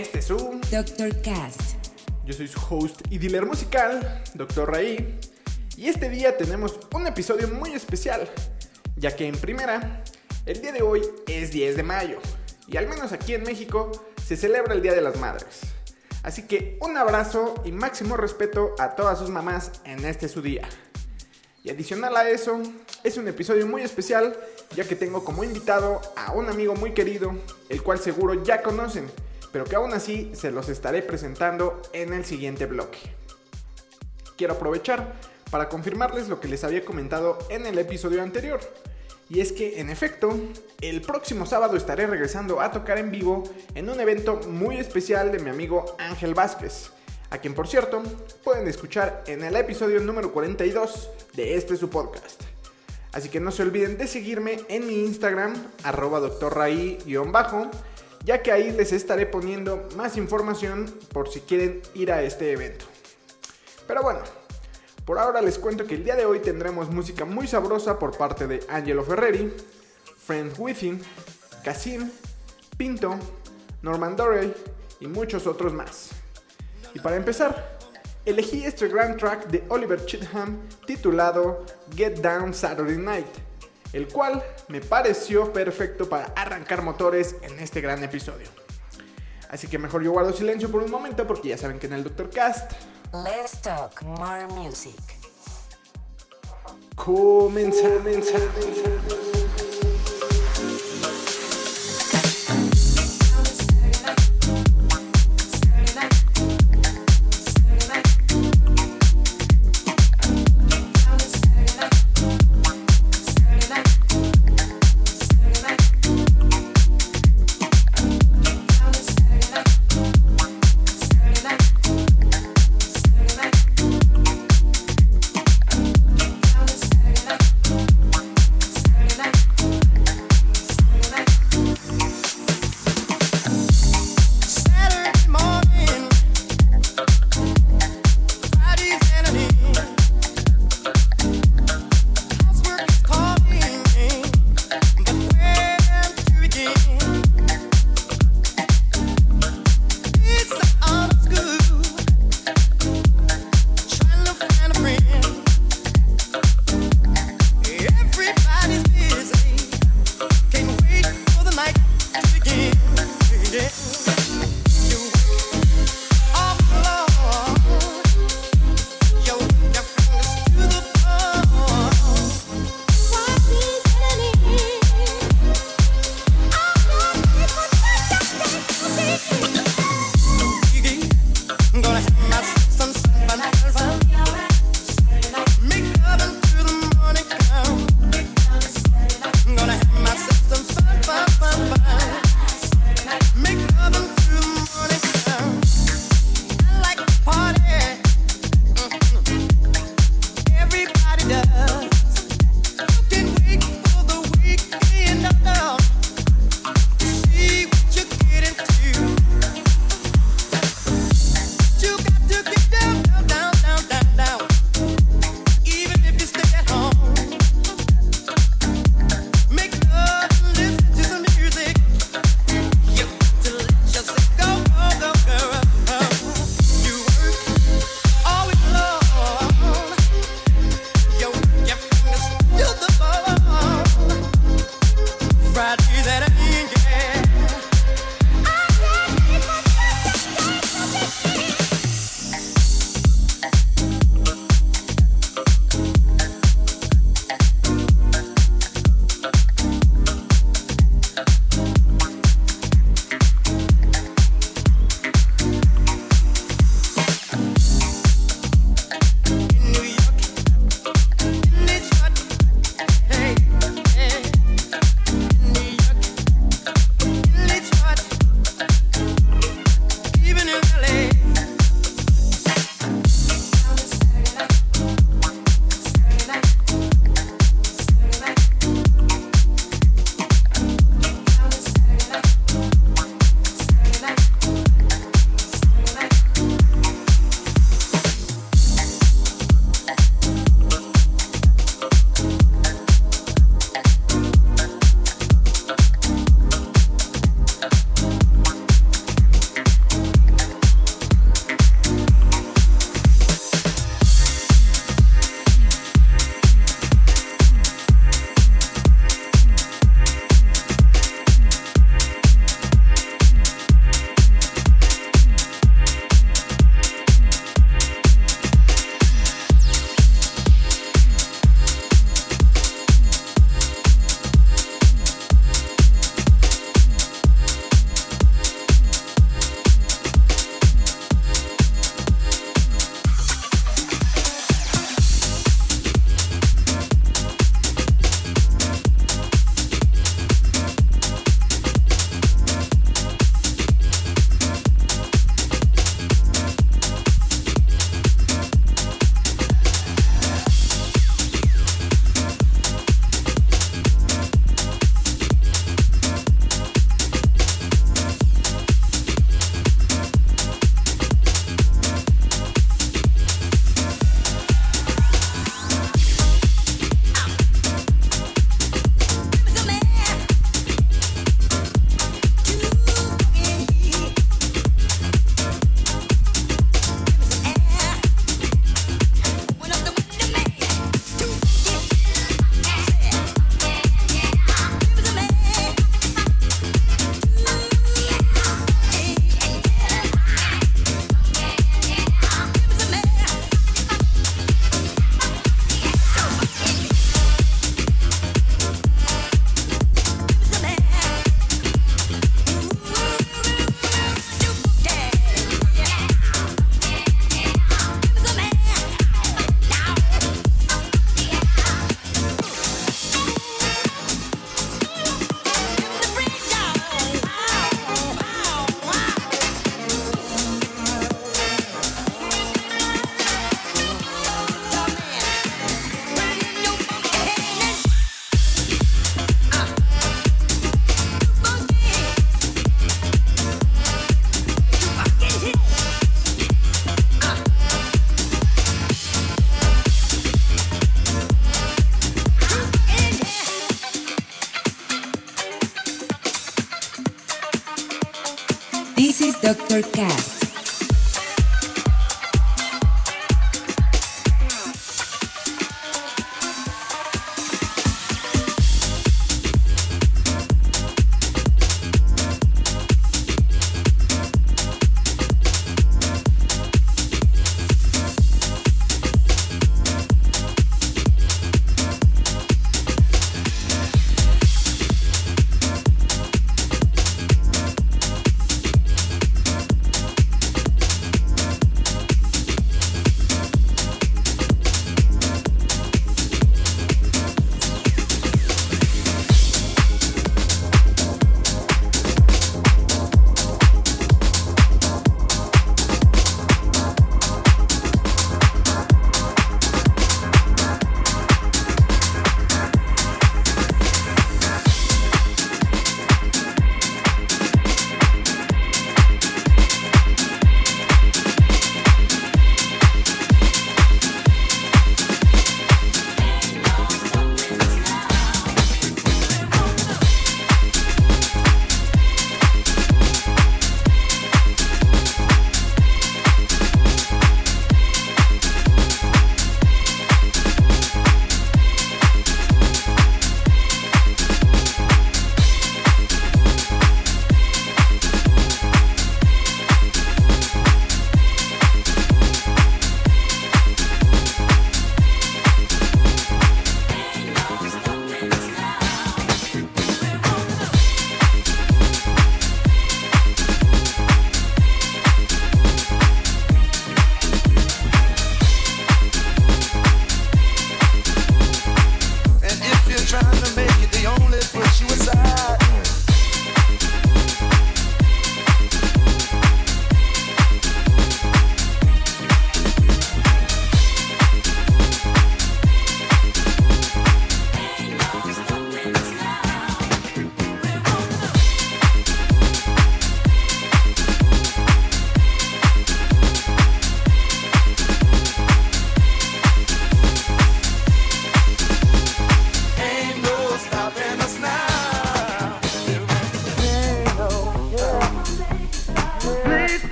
Este Zoom. Dr. Cast. Yo soy su host y dealer musical, Dr. Raí. Y este día tenemos un episodio muy especial, ya que en primera, el día de hoy es 10 de mayo. Y al menos aquí en México se celebra el Día de las Madres. Así que un abrazo y máximo respeto a todas sus mamás en este su día. Y adicional a eso, es un episodio muy especial ya que tengo como invitado a un amigo muy querido, el cual seguro ya conocen, pero que aún así se los estaré presentando en el siguiente bloque. Quiero aprovechar para confirmarles lo que les había comentado en el episodio anterior. Y es que, en efecto, el próximo sábado estaré regresando a tocar en vivo en un evento muy especial de mi amigo Ángel Vázquez, a quien por cierto pueden escuchar en el episodio número 42 de este su podcast. Así que no se olviden de seguirme en mi Instagram, arroba bajo ya que ahí les estaré poniendo más información por si quieren ir a este evento. Pero bueno, por ahora les cuento que el día de hoy tendremos música muy sabrosa por parte de Angelo Ferreri, Friends Within, Casim, Pinto, Norman Dorey y muchos otros más. Y para empezar, elegí este gran track de Oliver Chitham titulado Get Down Saturday Night, el cual me pareció perfecto para arrancar motores en este gran episodio. Así que mejor yo guardo silencio por un momento porque ya saben que en el Dr. Cast Let's talk more music. comenzamos. Saturday night.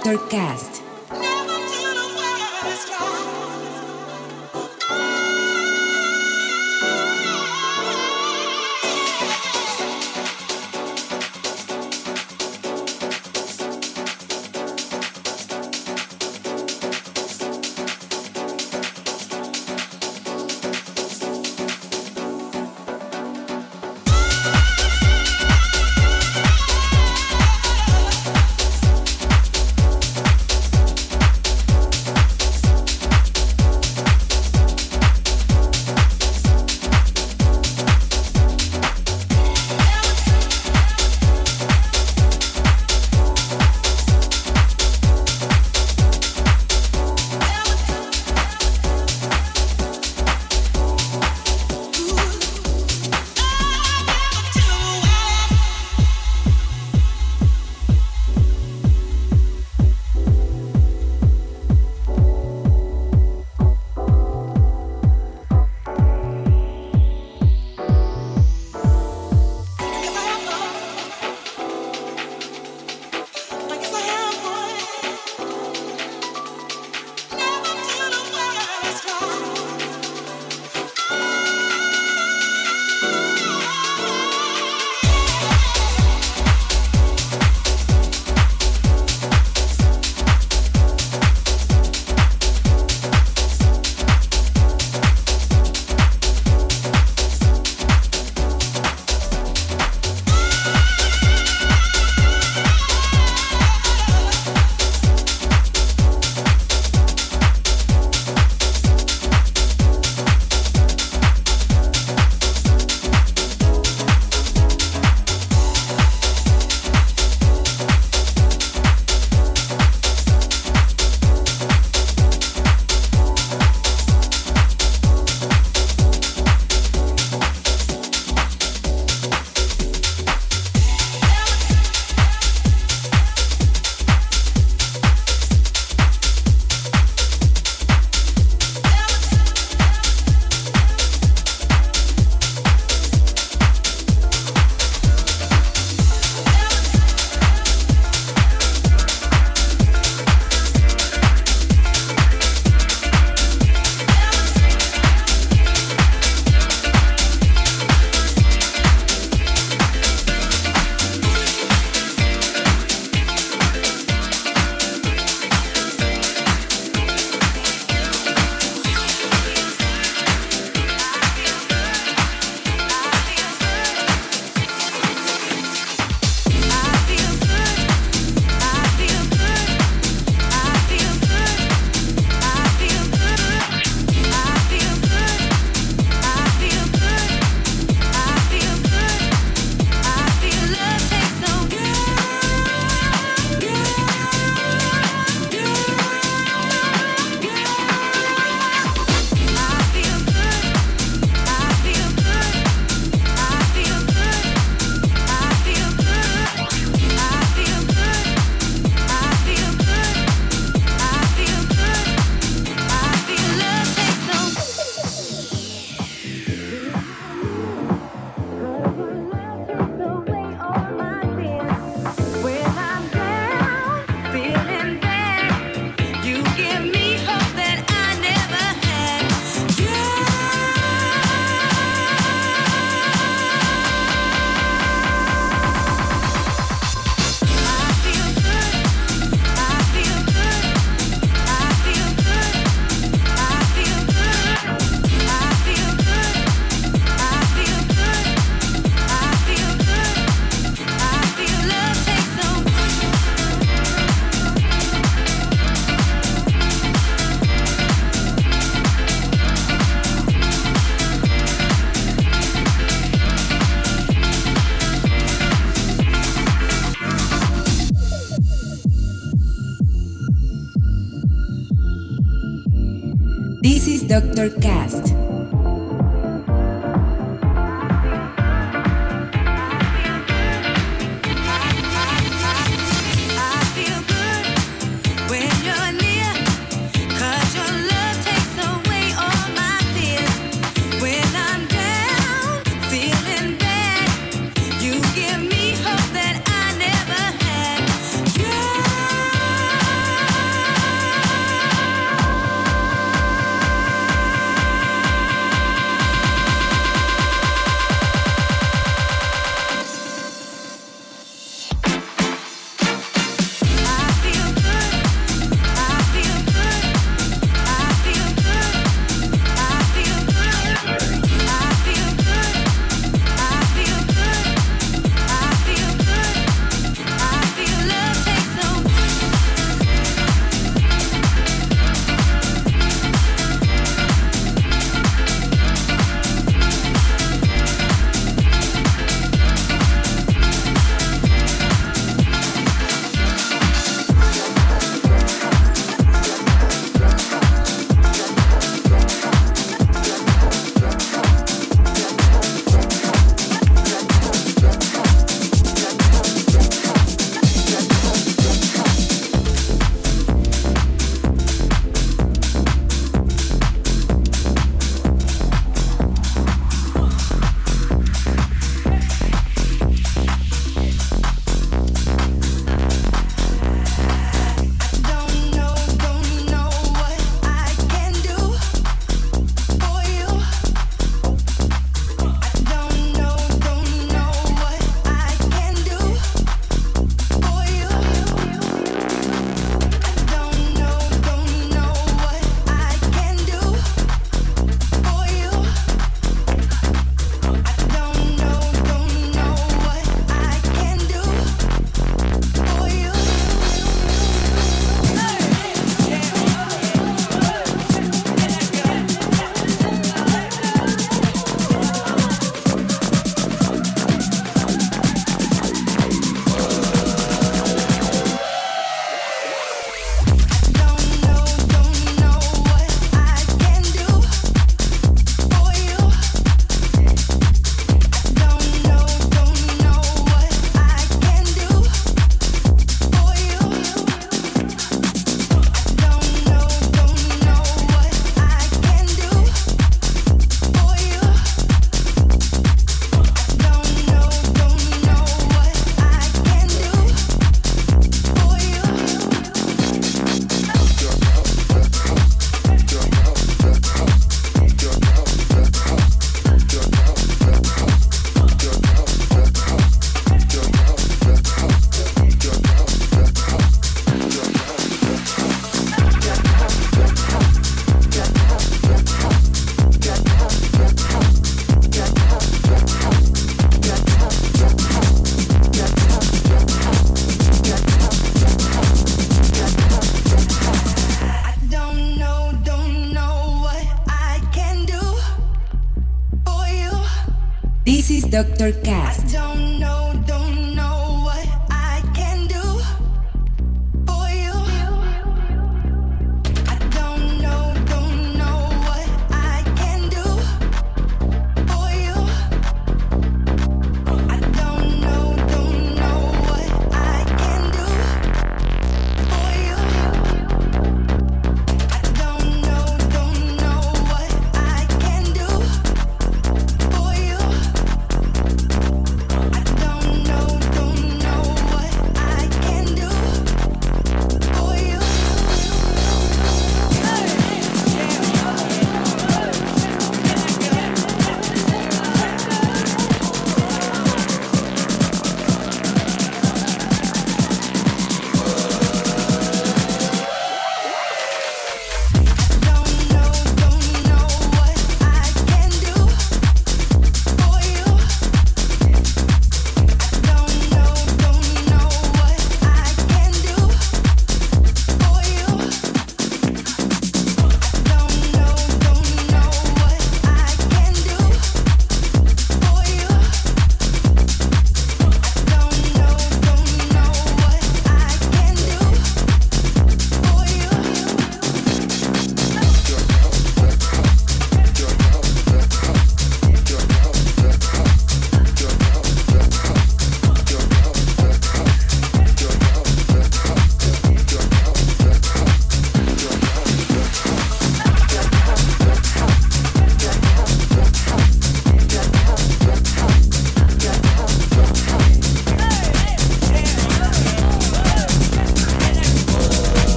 Is Dr. Cast.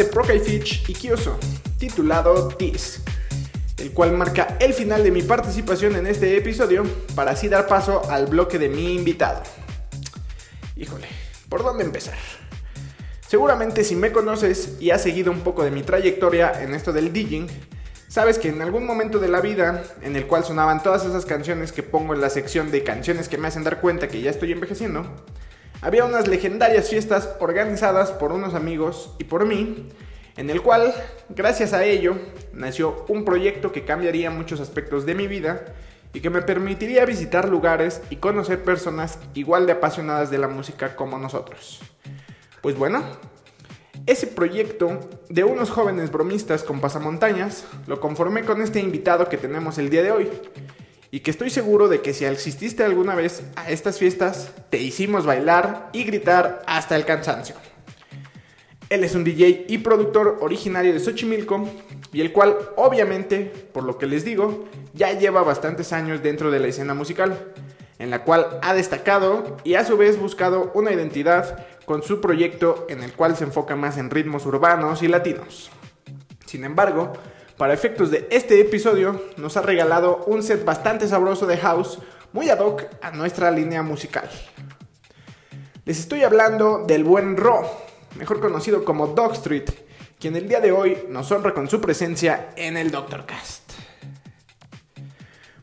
De y Kyoso, titulado This, el cual marca el final de mi participación en este episodio para así dar paso al bloque de mi invitado. Híjole, ¿por dónde empezar? Seguramente si me conoces y has seguido un poco de mi trayectoria en esto del DJing, sabes que en algún momento de la vida en el cual sonaban todas esas canciones que pongo en la sección de canciones que me hacen dar cuenta que ya estoy envejeciendo, había unas legendarias fiestas organizadas por unos amigos y por mí, en el cual, gracias a ello, nació un proyecto que cambiaría muchos aspectos de mi vida y que me permitiría visitar lugares y conocer personas igual de apasionadas de la música como nosotros. Pues bueno, ese proyecto de unos jóvenes bromistas con pasamontañas lo conformé con este invitado que tenemos el día de hoy. Y que estoy seguro de que si asististe alguna vez a estas fiestas, te hicimos bailar y gritar hasta el cansancio. Él es un DJ y productor originario de Xochimilco y el cual obviamente, por lo que les digo, ya lleva bastantes años dentro de la escena musical, en la cual ha destacado y a su vez buscado una identidad con su proyecto en el cual se enfoca más en ritmos urbanos y latinos. Sin embargo, para efectos de este episodio, nos ha regalado un set bastante sabroso de house, muy ad hoc a nuestra línea musical. Les estoy hablando del buen Ro, mejor conocido como Dog Street, quien el día de hoy nos honra con su presencia en el Doctor Cast.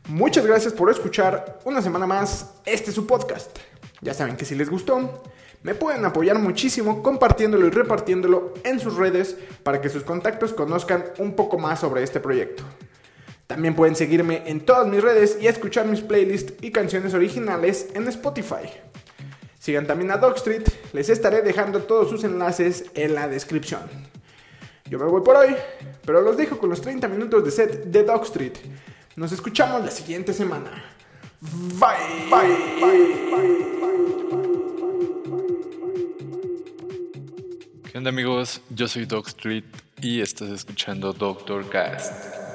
Muchas gracias por escuchar una semana más este su podcast. Ya saben que si les gustó, me pueden apoyar muchísimo compartiéndolo y repartiéndolo en sus redes para que sus contactos conozcan un poco más sobre este proyecto. También pueden seguirme en todas mis redes y escuchar mis playlists y canciones originales en Spotify. Sigan también a Dogstreet, les estaré dejando todos sus enlaces en la descripción. Yo me voy por hoy, pero los dejo con los 30 minutos de set de Dogstreet. Nos escuchamos la siguiente semana. Bye, bye, bye, bye. ¿Qué onda amigos? Yo soy Dog Street y estás escuchando Doctor Cast.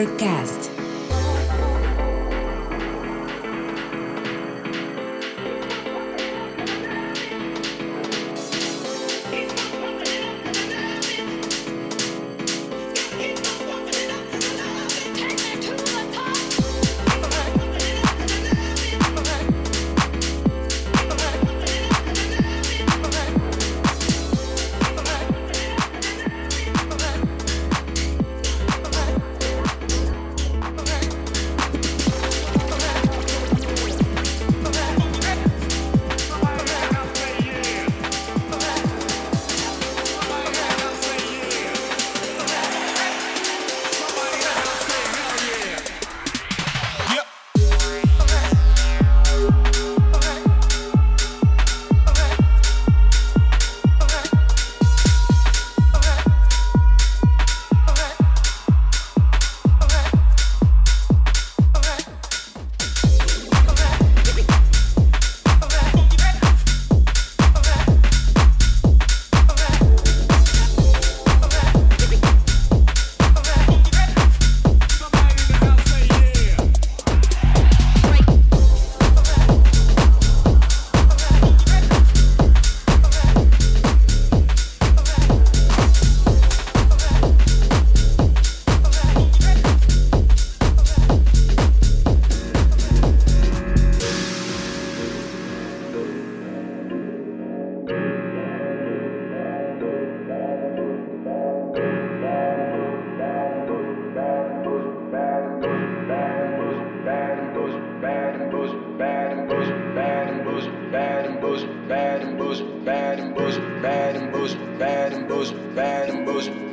Mastercast.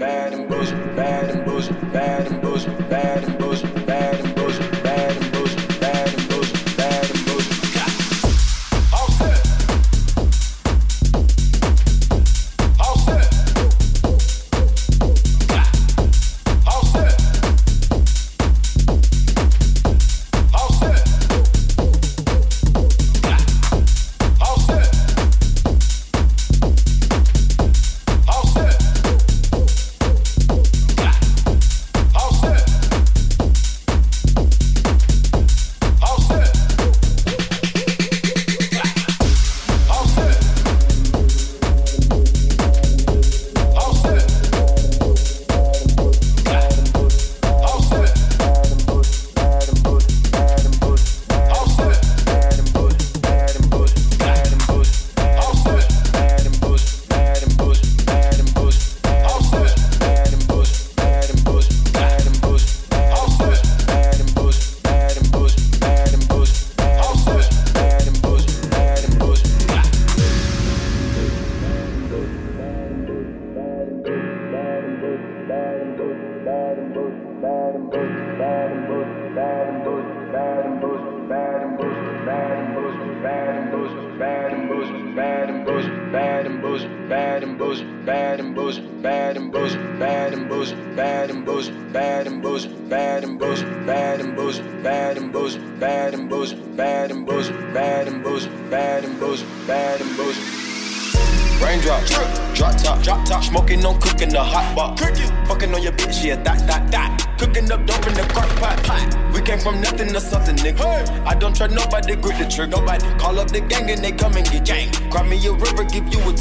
bad and bullshit, bad and bullshit, bad and bullshit, bad and bullshit.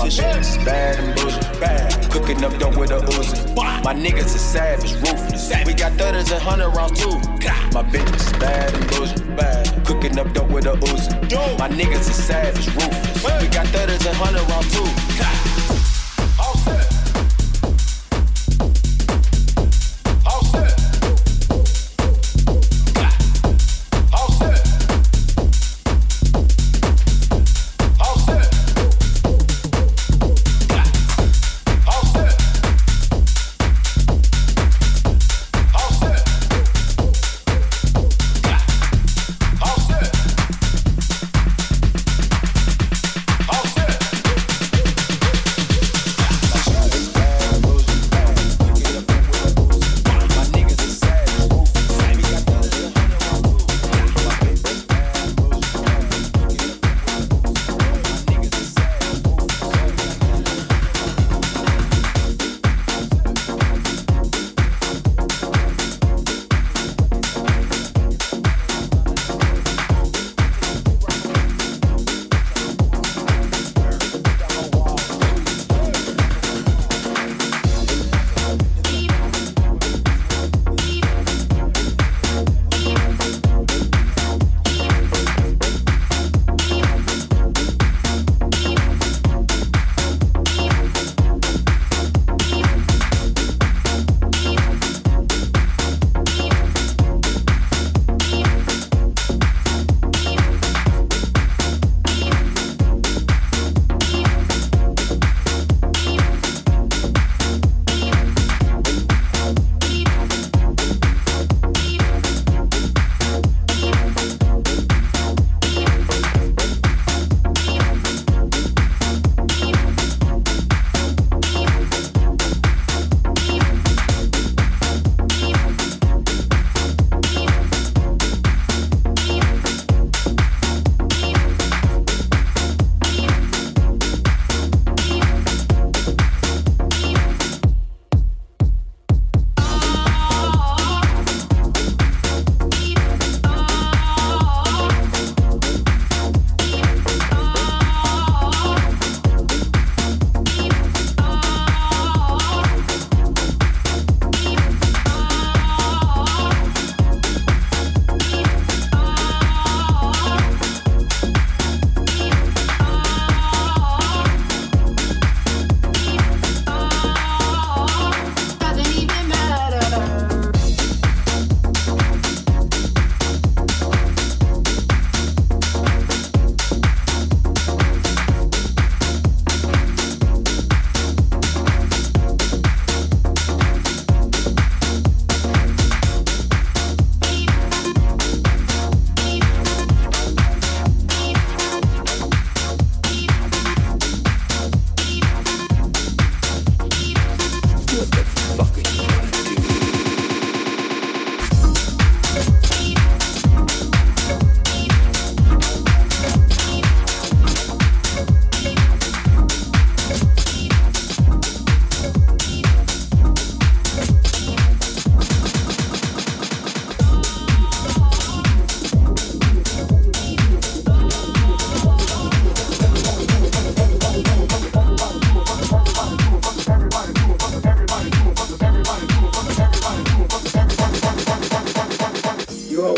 A. Bad and bullshit, bad. Cooking up dope with a Uzi. My niggas are savage, ruthless. We got thudders and hundred rounds too. My bitch is bad and bullshit, bad. Cooking up dope with a Uzi. My niggas are savage, ruthless. We got thudders and hundred rounds too.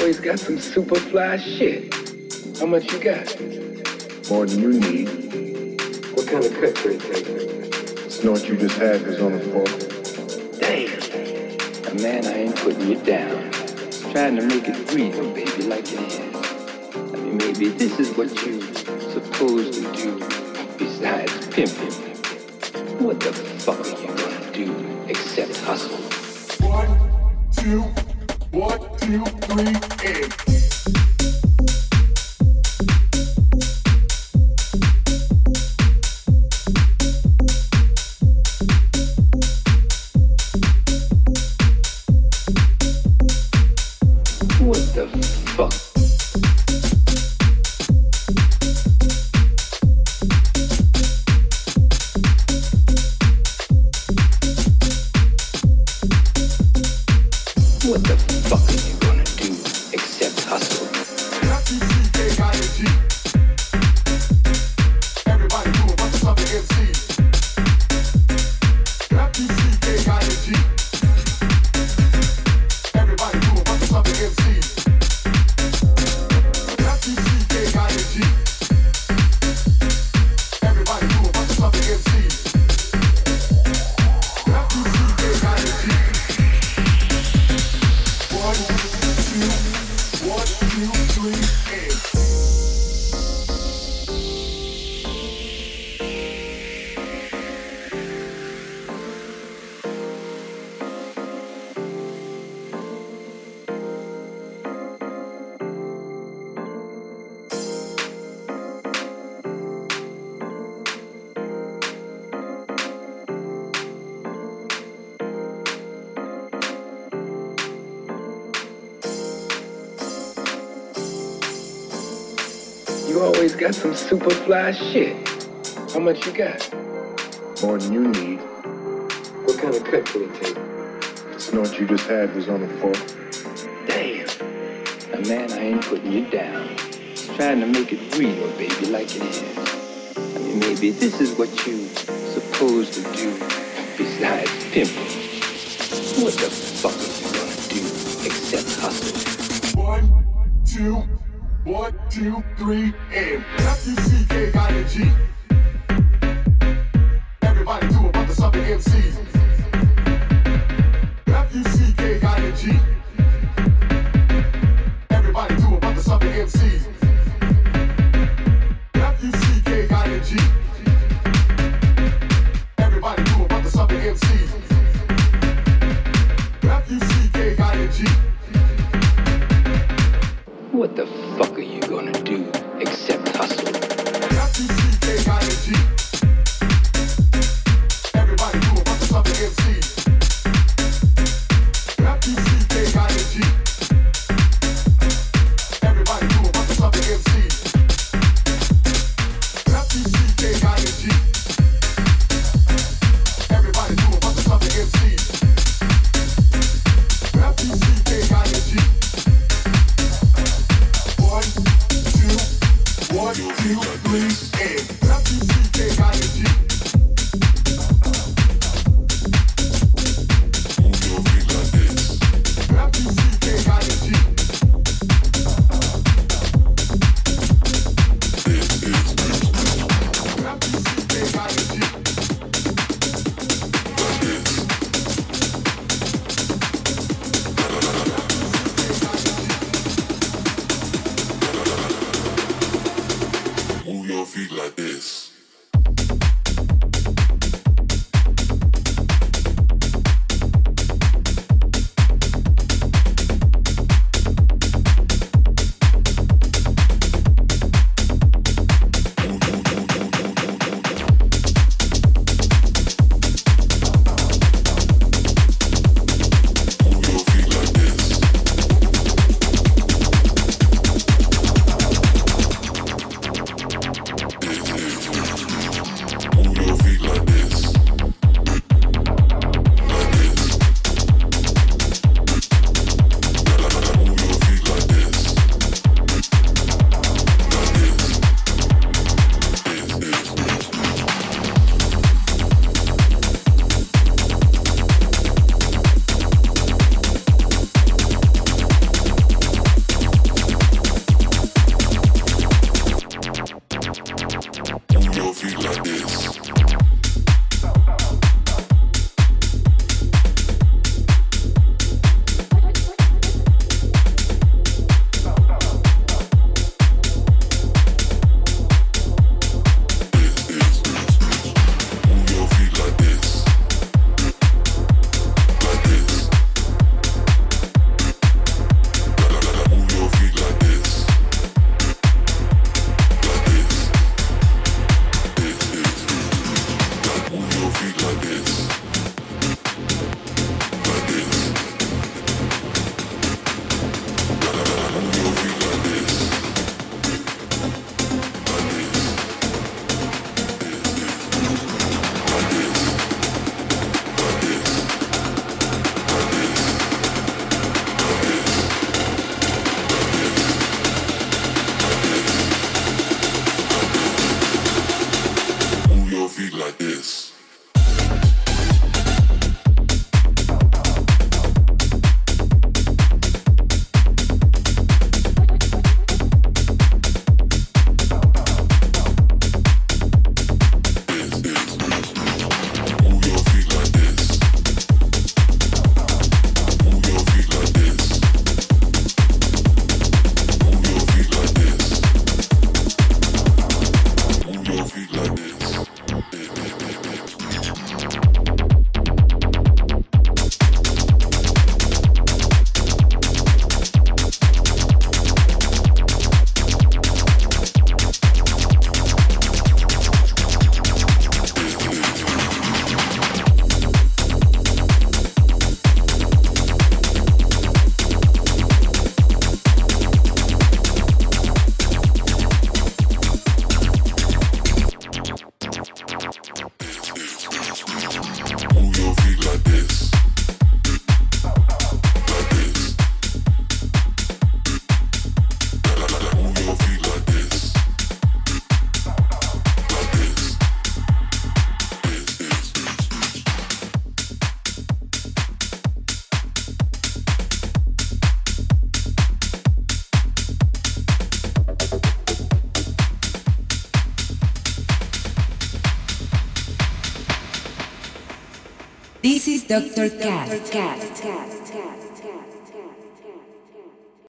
Always got some super fly shit. How much you got? More than you need. What kind of cut could it take? Snort you just had was on the floor. Damn. A man, I ain't putting you down. Trying to make it real, baby, like it is. I mean, maybe this is what you supposed to do besides pimping. What the fuck are you gonna do except hustle? One, two, one, two, three, and. You always got some super fly shit. How much you got? More than you need. What kind of cut could it take? The snort you just had was on the floor. Damn. A man, I ain't putting you down. Trying to make it real, baby, like it is. I mean, maybe this is what you supposed to do besides pimping. What the fuck are you gonna do except hustle? One, two, one, two, three, and F-U-C-K-I-N-G. Doctor Cast. Cast. Cast. Cast.